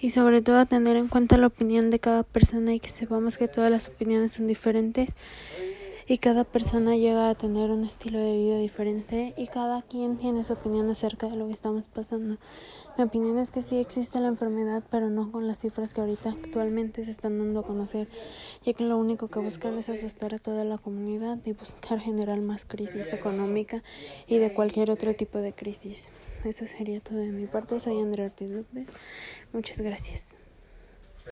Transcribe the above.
y sobre todo tener en cuenta la opinión de cada persona y que sepamos que todas las opiniones son diferentes y cada persona llega a tener un estilo de vida diferente y cada quien tiene su opinión acerca de lo que estamos pasando. Mi opinión es que sí existe la enfermedad, pero no con las cifras que ahorita actualmente se están dando a conocer, ya que lo único que buscan es asustar a toda la comunidad y buscar generar más crisis económica y de cualquier otro tipo de crisis. Eso sería todo de mi parte. Soy Andrea Ortiz López. Muchas gracias.